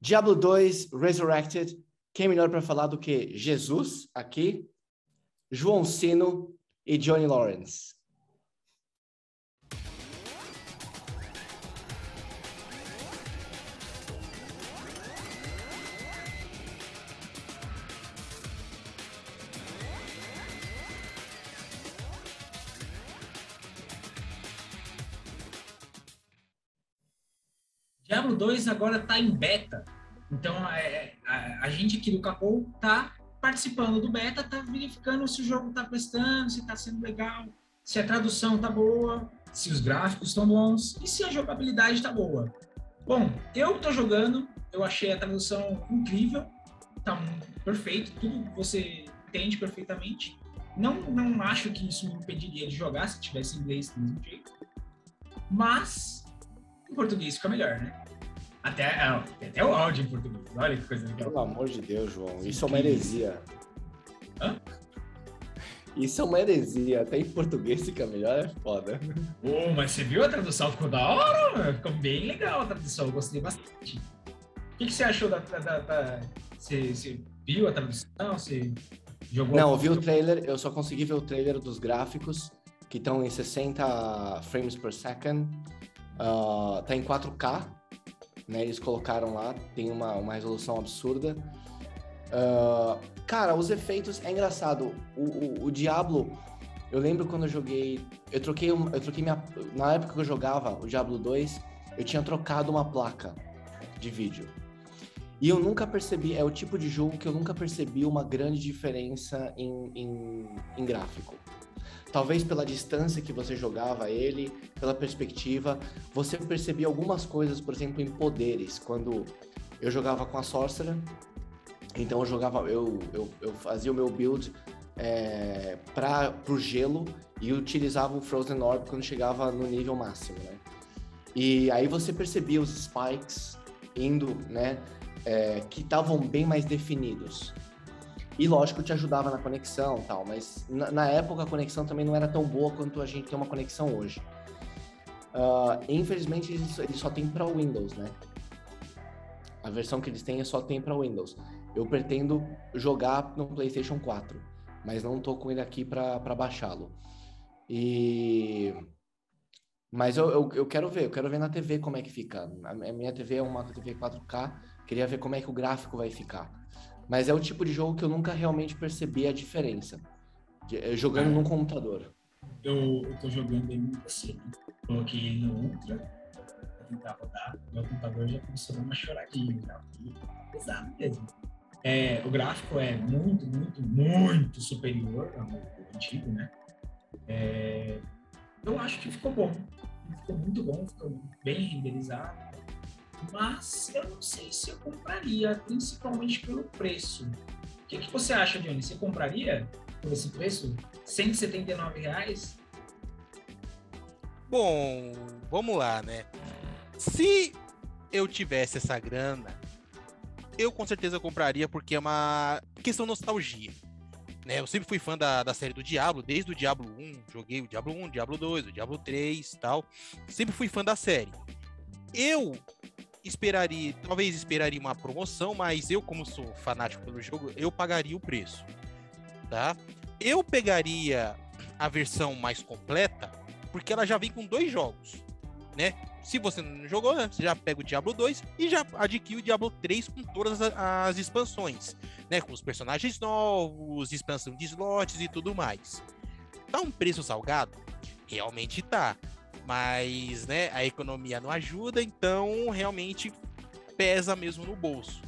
Diablo 2 Resurrected. Quem é melhor para falar do que Jesus aqui, João Sino e Johnny Lawrence? Diablo 2 agora está em beta. Então, é, é, a, a, gente aqui do Capou está participando do beta, está verificando se o jogo está prestando, se está sendo legal, se a tradução está boa, se os gráficos estão bons e se a jogabilidade está boa. Bom, eu estou jogando, eu achei a tradução incrível, está perfeito, tudo você entende perfeitamente. Não, não acho que isso me impediria de jogar se tivesse inglês do mesmo jeito. Mas em português fica melhor, né? Até, é, até o áudio em português. Olha que coisa legal. Pelo amor de Deus, João. Isso é uma heresia. Hã? Isso é uma heresia. Até em português fica melhor, é foda. Pô, mas você viu a tradução? Ficou da hora, Ficou bem legal a tradução. Eu gostei bastante. O que, que você achou da. da, da, da... Você, você, viu a tradução? Você jogou? Não, eu vi o trailer. Eu só consegui ver o trailer dos gráficos, que estão em 60 frames per second. Uh, tá em 4K, né? Eles colocaram lá, tem uma, uma resolução absurda. Uh, cara, os efeitos é engraçado. O, o, o, Diablo, eu lembro quando eu joguei. Eu troquei, eu troquei minha. Na época que eu jogava o Diablo 2, eu tinha trocado uma placa de vídeo. E eu nunca percebi, é o tipo de jogo que eu nunca percebi uma grande diferença em, em, em gráfico. Talvez pela distância que você jogava ele, pela perspectiva, você percebia algumas coisas, por exemplo, em poderes. Quando eu jogava com a Sorcerer, então eu jogava, eu, eu, eu fazia o meu build é, para o gelo e utilizava o Frozen Orb quando chegava no nível máximo, né? E aí você percebia os spikes indo, né? É, que estavam bem mais definidos. E lógico, te ajudava na conexão tal, mas na, na, época a conexão também não era tão boa quanto a gente tem uma conexão hoje. Uh, infelizmente, eles, eles só tem para Windows, né? A versão que eles têm é só tem para Windows. Eu pretendo jogar no PlayStation 4, mas não tô com ele aqui para baixá-lo. E mas eu, eu, eu, quero ver, eu quero ver na TV como é que fica. A minha TV é uma TV 4K, queria ver como é que o gráfico vai ficar. Mas é o tipo de jogo que eu nunca realmente percebi a diferença. De, eh, jogando no computador. Eu, eu tô jogando ele no PC. Coloquei ele no Ultra pra tentar rodar. Meu computador já começou a dar uma choradinha. Já. Pesado mesmo. É, o gráfico é muito, muito, muito superior ao antigo, né? É, eu acho que ficou bom. Ficou muito bom, ficou bem renderizado mas eu não sei se eu compraria, principalmente pelo preço. O que, que você acha, Johnny? Você compraria por esse preço? 179 reais? Bom, vamos lá, né? Se eu tivesse essa grana, eu com certeza compraria porque é uma questão nostalgia. Né? Eu sempre fui fã da, da série do Diablo, desde o Diablo 1, joguei o Diablo 1, Diablo 2, o Diablo 3 tal. Sempre fui fã da série. Eu esperaria, talvez esperaria uma promoção, mas eu, como sou fanático pelo jogo, eu pagaria o preço, tá? Eu pegaria a versão mais completa, porque ela já vem com dois jogos, né? Se você não jogou, né, você já pega o Diablo 2 e já adquire o Diablo 3 com todas as expansões, né? Com os personagens novos, expansão de slots e tudo mais. Tá um preço salgado? Realmente tá mas né, a economia não ajuda, então realmente pesa mesmo no bolso.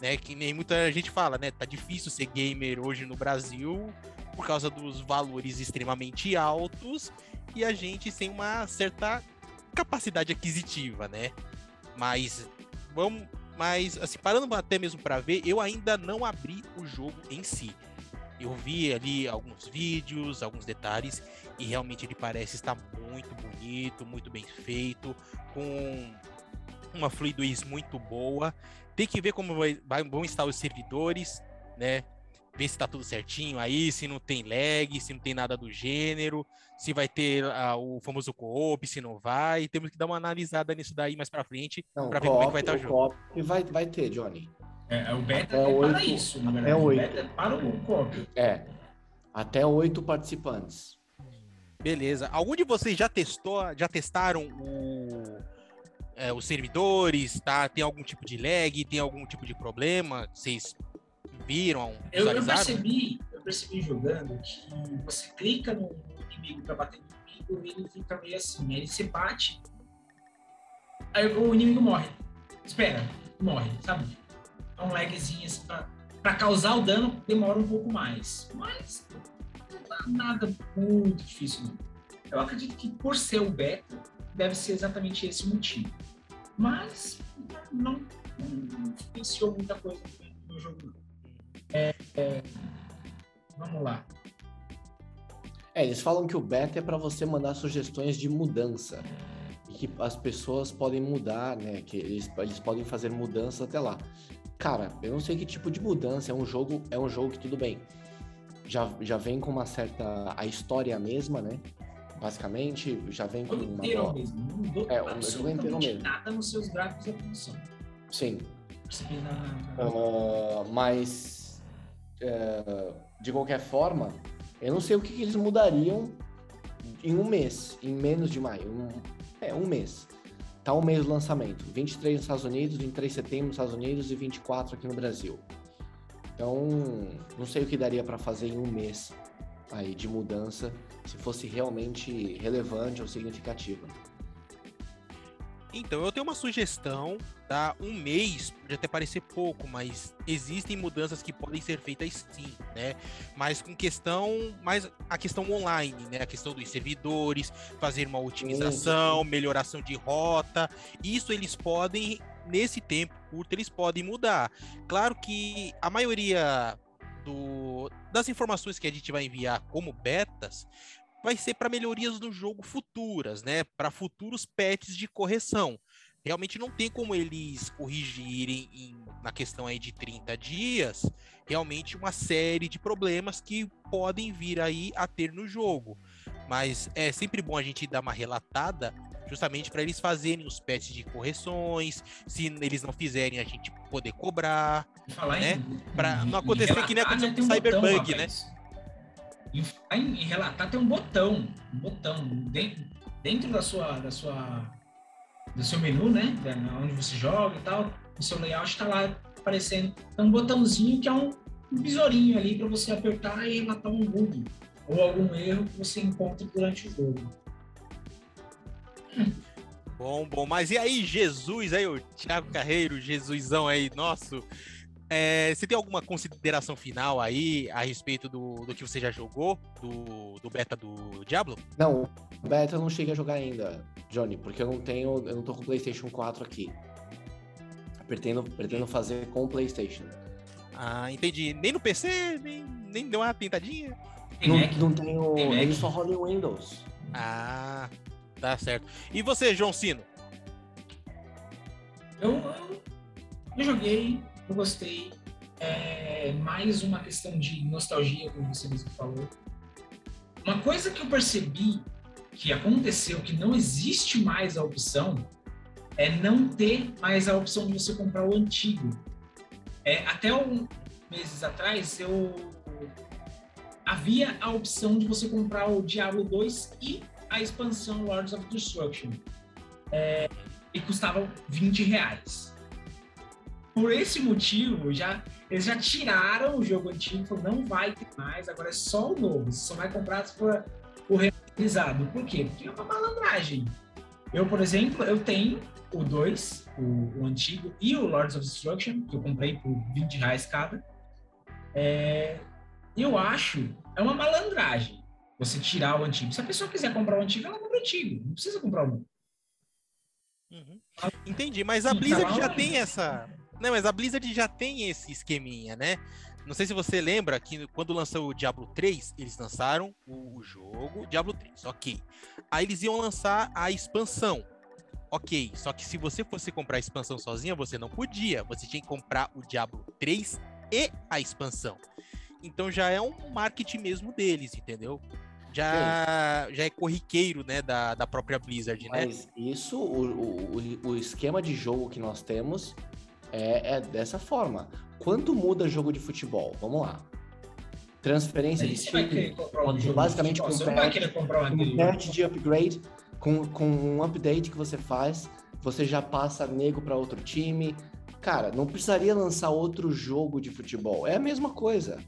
Né, que nem muita gente fala, né? Tá difícil ser gamer hoje no Brasil por causa dos valores extremamente altos e a gente tem uma certa capacidade aquisitiva, né? Mas vamos, mas assim, parando até mesmo para ver, eu ainda não abri o jogo em si. Eu vi ali alguns vídeos, alguns detalhes e realmente ele parece estar muito bonito, muito bem feito, com uma fluidez muito boa. Tem que ver como vai, vão estar os servidores, né? ver se tá tudo certinho aí, se não tem lag, se não tem nada do gênero, se vai ter uh, o famoso co-op, se não vai. Temos que dar uma analisada nisso daí mais pra frente, pra ver como é que vai estar o o jogo. vai, vai ter, Johnny. É, é o beta Até é, para oito- isso, na verdade. até o oito. beta é para o co-op. É. Até oito participantes. Beleza. Algum de vocês já testou, já testaram o, é, os servidores, tá? Tem algum tipo de lag, tem algum tipo de problema? Vocês viram, Eu, eu percebi, eu percebi jogando que você clica no inimigo para bater no inimigo e ele fica meio assim, aí você bate, aí o inimigo morre. Espera, morre, sabe? É um lagzinho assim pra causar o dano demora um pouco mais. Mas não tá nada muito difícil, não. Eu acredito que por ser o beta, deve ser exatamente esse o motivo. Mas não, influenciou muita coisa no jogo, não. Vamos lá. É, eles falam que o beta é para você mandar sugestões de mudança. E que as pessoas podem mudar, né? Que eles, eles podem fazer mudanças até lá. Cara, eu não sei que tipo de mudança. É um jogo, é um jogo que tudo bem. Já, já vem com uma certa. A história é mesma, né? Basicamente, já vem com O uma. inteiro mesmo. Não mudou É, o jogo inteiro mesmo. nada nos seus gráficos da produção. Sim. Ah, mas eh, de qualquer forma, eu não sei o que, que eles mudariam em um mês, em menos de maio. Um, é, um mês. Tá um mês do lançamento. 23 nos Estados Unidos, 23 de setembro nos Estados Unidos e 24 aqui no Brasil. Então, não sei o que daria para fazer em um mês aí de mudança, se fosse realmente relevante ou significativa. Então, eu tenho uma sugestão, tá? Um mês pode até parecer pouco, mas existem mudanças que podem ser feitas sim, né? Mas com questão, mais a questão online, né? A questão dos servidores, fazer uma otimização, melhoração de rota, isso eles podem nesse tempo curto eles podem mudar. Claro que a maioria do, das informações que a gente vai enviar como betas vai ser para melhorias no jogo futuras, né? Para futuros patches de correção. Realmente não tem como eles corrigirem em- na questão aí de 30 dias, realmente uma série de problemas que podem vir aí a ter no jogo. Mas é sempre bom a gente dar uma relatada justamente para eles fazerem os patches de correções, se eles não fizerem a gente poder cobrar. Falar né? em- não acontecer que nem relatar, aconteceu com um Cyberbug, botão, né? rapaz. Em, relatar tem um botão, um botão dentro, dentro da sua, da sua, do seu menu, né? Onde você joga e tal, o seu layout está lá aparecendo. Tem um botãozinho que é um, besourinho ali para você apertar e relatar um bug ou algum erro que você encontra durante o jogo. Bom, bom. Mas e aí, Jesus, aí, o Thiago Carreiro, Jesusão aí, nosso. É, você tem alguma consideração final aí a respeito do, do que você já jogou, do, do beta do Diablo? Não, o beta eu não cheguei a jogar ainda, Johnny, porque eu não tenho, eu não tô com o PlayStation 4 aqui. Pretendo, pretendo fazer com o PlayStation. Ah, entendi. Nem no PC, nem, nem deu uma tentadinha? Tem Não, Mac? não tenho, Tem ele só roda em Windows. Ah, tá certo. E você, João Sino? Eu, eu, eu joguei, eu gostei. É mais uma questão de nostalgia, como você mesmo falou. Uma coisa que eu percebi que aconteceu, que não existe mais a opção, é não ter mais a opção de você comprar o antigo. É, até um meses atrás, eu havia a opção de você comprar o Diablo 2 e a expansão Lords of Destruction. É, e custava 20 reais. Por esse motivo, já, eles já tiraram o jogo antigo, falaram, não vai ter mais, agora é só o novo, só vai comprar se for o remasterizado. Por quê? Porque é uma malandragem. Eu, por exemplo, eu tenho o 2, o, o antigo, e o Lords of Destruction, que eu comprei por 20 reais cada. É, eu acho, é uma malandragem você tirar o antigo. Se a pessoa quiser comprar o antigo, ela compra o antigo, não precisa comprar o novo. Uhum. Entendi, mas a Sim, Blizzard lá, já olha. tem essa. Não, mas a Blizzard já tem esse esqueminha, né? Não sei se você lembra que quando lançou o Diablo 3, eles lançaram o jogo Diablo 3, ok. Aí eles iam lançar a expansão. Ok, só que se você fosse comprar a expansão sozinha, você não podia. Você tinha que comprar o Diablo 3 e a expansão. Então já é um marketing mesmo deles, entendeu? Já, já é corriqueiro, né, da, da própria Blizzard, né? Mas isso, o, o, o esquema de jogo que nós temos é, é dessa forma. Quanto muda jogo de futebol? Vamos lá. Transferência de você vai time, querer comprar um quando jogo basicamente com um patch de upgrade, com, com um update que você faz, você já passa nego para outro time. Cara, não precisaria lançar outro jogo de futebol. É a mesma coisa.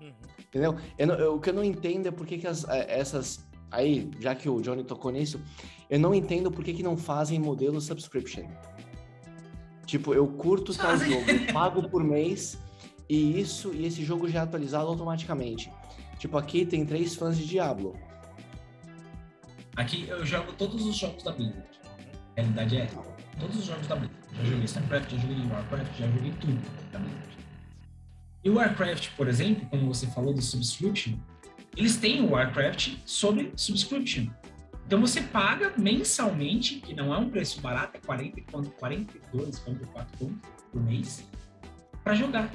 Uhum. Entendeu? Eu não- eu- o que eu não entendo é por que, que as- eh, essas. Aí, já que o Johnny tocou nisso, eu não entendo por que, que não fazem modelo subscription. Tipo, eu curto tal Fazem. jogo, eu pago por mês e isso e esse jogo já é atualizado automaticamente. Tipo, aqui tem três fãs de Diablo. Aqui eu jogo todos os jogos da Blizzard. A realidade é essa. Todos os jogos da Blizzard. Já joguei StarCraft, já joguei Warcraft, já joguei tudo da Blizzard. E o Warcraft, por exemplo, como você falou do subscription, eles têm o Warcraft sobre subscription. Então você paga mensalmente, que não é um preço barato, é 40, e quanto? 42, 44 conto por mês, para jogar.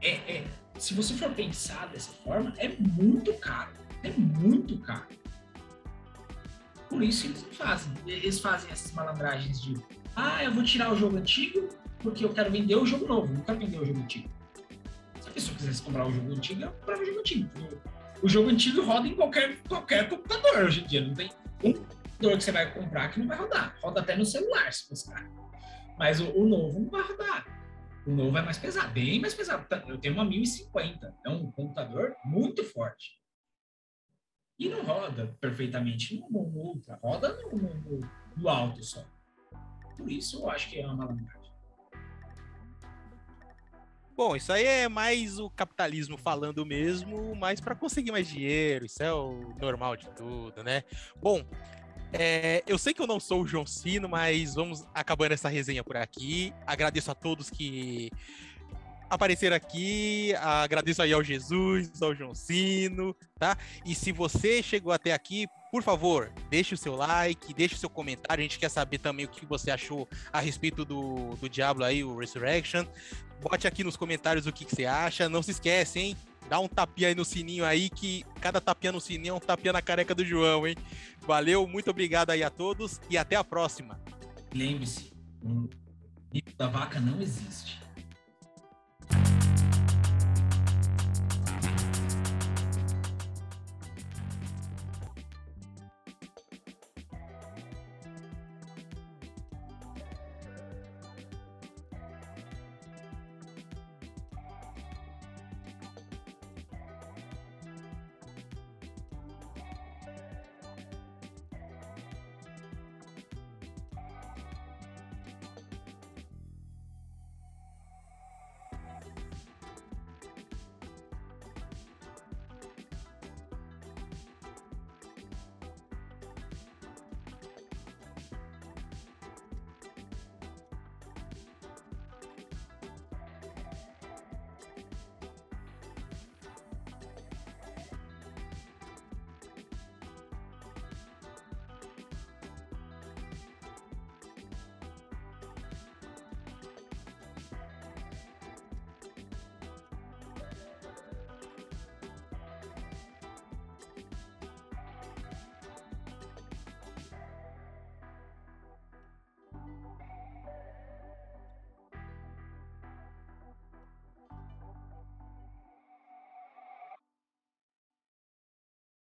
É, é, se você for pensar dessa forma, é muito caro. É muito caro. Por isso eles não fazem. Eles fazem essas malandragens de ah, eu vou tirar o jogo antigo porque eu quero vender o jogo novo, não quero vender o jogo antigo. Se a pessoa quisesse comprar o jogo antigo, ela comprava o jogo antigo. O jogo antigo roda em qualquer, qualquer computador hoje em dia. Não tem um computador que você vai comprar que não vai rodar. Roda até no celular, se você quer. Mas o, o novo não vai rodar. O novo é mais pesado, bem mais pesado. Tá, Eu tenho uma 1050, é um computador muito forte. E não roda perfeitamente no, no Ultra, roda no, no- no alto só. Por isso eu acho que é uma malandragem. Bom, isso aí é mais o capitalismo falando mesmo, mas para conseguir mais dinheiro, isso é o normal de tudo, né? Bom, é, eu sei que eu não sou o João Sino, mas vamos acabando essa resenha por aqui. Agradeço a todos que apareceram aqui, agradeço aí ao Jesus, ao João Sino, tá? E se você chegou até aqui, por favor, deixe o seu like, deixe o seu comentário. A gente quer saber também o que você achou a respeito do, do Diablo aí, o Resurrection. Bote aqui nos comentários o que, que você acha. Não se esquece, hein? Dá um tapinha aí no sininho aí, que cada tapinha no sininho é um tapinha na careca do João, hein? Valeu, muito obrigado aí a todos e até a próxima. Lembre-se, o mito da vaca não existe.